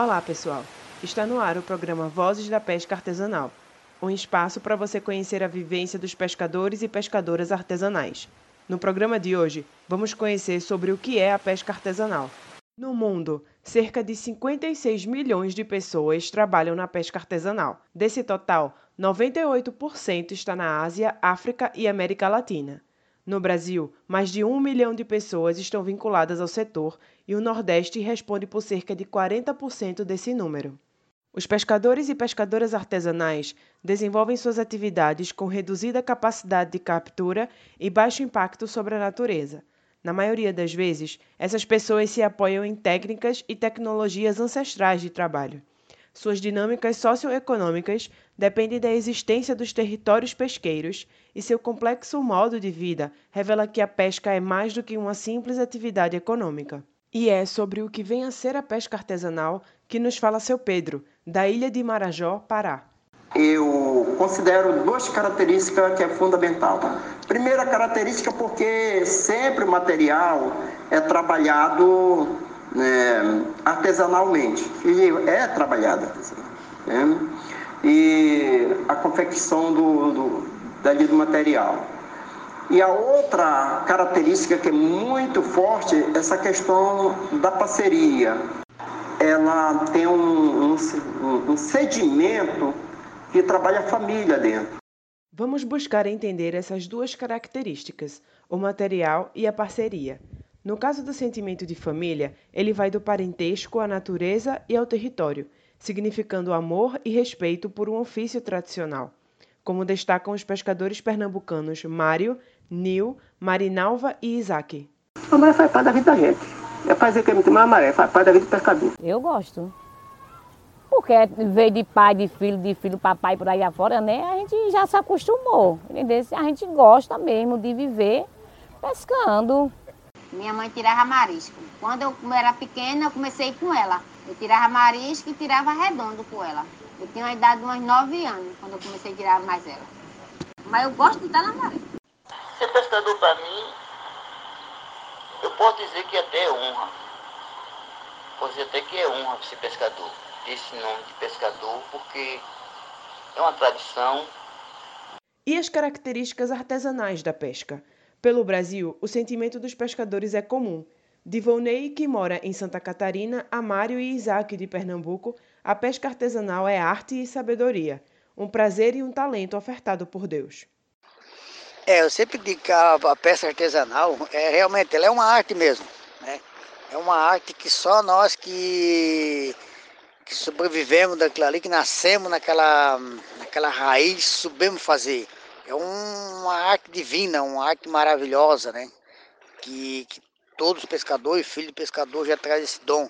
Olá, pessoal! Está no ar o programa Vozes da Pesca Artesanal um espaço para você conhecer a vivência dos pescadores e pescadoras artesanais. No programa de hoje, vamos conhecer sobre o que é a pesca artesanal. No mundo, cerca de 56 milhões de pessoas trabalham na pesca artesanal. Desse total, 98% está na Ásia, África e América Latina. No Brasil, mais de um milhão de pessoas estão vinculadas ao setor e o Nordeste responde por cerca de 40% desse número. Os pescadores e pescadoras artesanais desenvolvem suas atividades com reduzida capacidade de captura e baixo impacto sobre a natureza. Na maioria das vezes, essas pessoas se apoiam em técnicas e tecnologias ancestrais de trabalho. Suas dinâmicas socioeconômicas dependem da existência dos territórios pesqueiros e seu complexo modo de vida revela que a pesca é mais do que uma simples atividade econômica. E é sobre o que vem a ser a pesca artesanal que nos fala seu Pedro, da ilha de Marajó, Pará. Eu considero duas características que é fundamental. Primeira característica porque sempre o material é trabalhado né, artesanalmente. E é trabalhado artesanalmente. Né? E a confecção do, do, dali do material. E a outra característica que é muito forte é essa questão da parceria. Ela tem um, um, um sedimento que trabalha a família dentro. Vamos buscar entender essas duas características, o material e a parceria. No caso do sentimento de família, ele vai do parentesco à natureza e ao território, significando amor e respeito por um ofício tradicional como destacam os pescadores pernambucanos Mário, Nil, Marinalva e Isaac. A maré faz parte da vida da gente. É fazer que é muito mais maré, faz parte da vida do pescador. Eu gosto. Porque veio de pai, de filho, de filho, papai por aí afora, né? A gente já se acostumou. Entendeu? A gente gosta mesmo de viver pescando. Minha mãe tirava marisco. Quando eu era pequena, eu comecei com ela. Eu tirava marisco e tirava redondo com ela. Eu tinha uma idade de uns 9 anos quando eu comecei a tirar mais ela. Mas eu gosto de estar na maré. Ser pescador para mim, eu posso dizer que até é honra. Posso dizer até que é honra ser pescador. Esse nome de pescador, porque é uma tradição. E as características artesanais da pesca? Pelo Brasil, o sentimento dos pescadores é comum. De Volney, que mora em Santa Catarina, a Mário e Isaac, de Pernambuco, a pesca artesanal é arte e sabedoria, um prazer e um talento ofertado por Deus. É, eu sempre digo que a, a pesca artesanal é realmente ela é uma arte mesmo, né? É uma arte que só nós que, que sobrevivemos daquilo ali, que nascemos naquela, naquela raiz, sabemos fazer. É um, uma arte divina, uma arte maravilhosa, né? Que, que todos os pescadores, filho de pescador, já traz esse dom.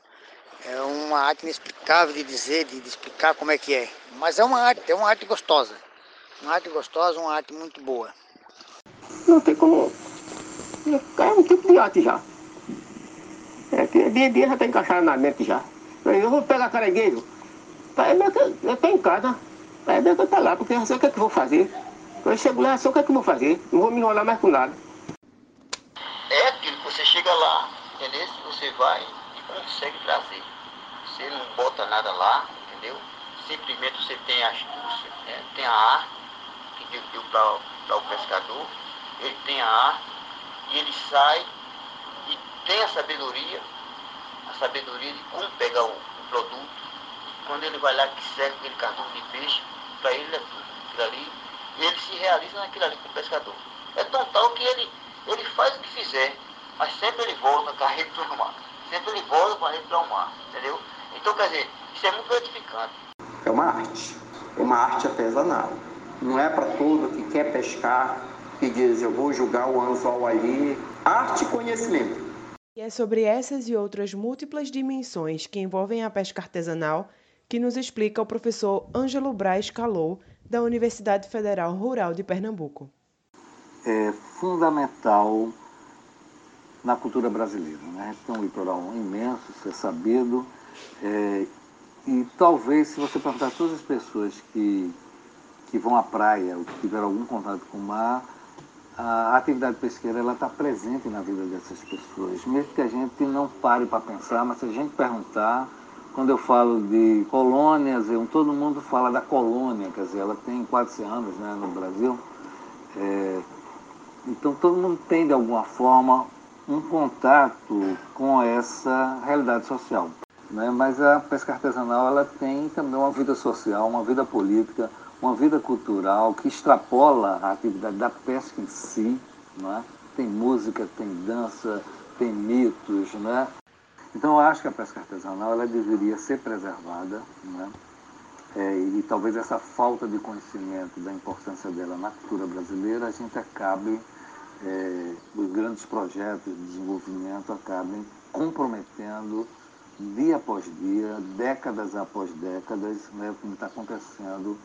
É uma arte inexplicável de dizer, de, de, explicar como é que é. Mas é uma arte, é uma arte gostosa. Uma arte gostosa, uma arte muito boa. Não tem como. É um tipo de arte já. É dia a dia já está encaixado na mente já. Eu vou pegar caranguejo. Eu estou em casa. Eu estou lá, porque eu sei o que, é que eu vou fazer. Eu chego lá, sei o que, é que eu vou fazer. Não vou me enrolar mais com nada. É aquilo você chega lá, entendeu? Você vai consegue trazer. Você não bota nada lá, entendeu? Simplesmente você tem a astúcia, né? tem a arte que Deus deu para o pescador, ele tem a arte e ele sai e tem a sabedoria, a sabedoria de como pegar o, o produto. Quando ele vai lá que segue aquele cartão de peixe, para ele é tudo aquilo ali, ele se realiza naquilo ali com o pescador. É tão tal que ele, ele faz o que fizer, mas sempre ele volta carrego no mar sempre ele volta para para o mar, entendeu? Então, quer dizer, isso é muito gratificante. É uma arte, é uma arte artesanal. Não é para todo que quer pescar, que diz eu vou jogar o anzol ali. Arte e conhecimento. E é sobre essas e outras múltiplas dimensões que envolvem a pesca artesanal que nos explica o professor Ângelo Braz Calou, da Universidade Federal Rural de Pernambuco. É fundamental na cultura brasileira. Né? A gente tem um litoral imenso, isso é sabido, é, e talvez se você perguntar a todas as pessoas que, que vão à praia ou que tiveram algum contato com o mar, a atividade pesqueira ela está presente na vida dessas pessoas, mesmo que a gente não pare para pensar, mas se a gente perguntar, quando eu falo de colônias, eu, todo mundo fala da colônia, quer dizer, ela tem quase 100 anos né, no Brasil. É, então todo mundo tem, de alguma forma, um contato com essa realidade social. Né? Mas a pesca artesanal ela tem também uma vida social, uma vida política, uma vida cultural que extrapola a atividade da pesca em si. Né? Tem música, tem dança, tem mitos. Né? Então eu acho que a pesca artesanal ela deveria ser preservada. Né? É, e talvez essa falta de conhecimento da importância dela na cultura brasileira a gente acabe é, os grandes projetos de desenvolvimento acabem comprometendo dia após dia, décadas após décadas, né, como está acontecendo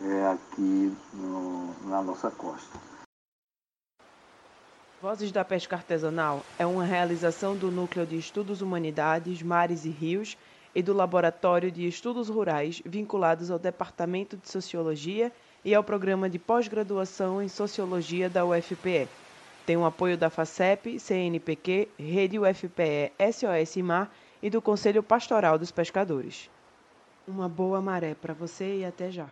é, aqui no, na nossa costa. Vozes da Pesca Artesanal é uma realização do Núcleo de Estudos Humanidades, Mares e Rios e do Laboratório de Estudos Rurais, vinculados ao Departamento de Sociologia e ao Programa de Pós-Graduação em Sociologia da UFPE. Tem o apoio da FACEP, CNPq, Rede UFPE, SOS Mar e do Conselho Pastoral dos Pescadores. Uma boa maré para você e até já.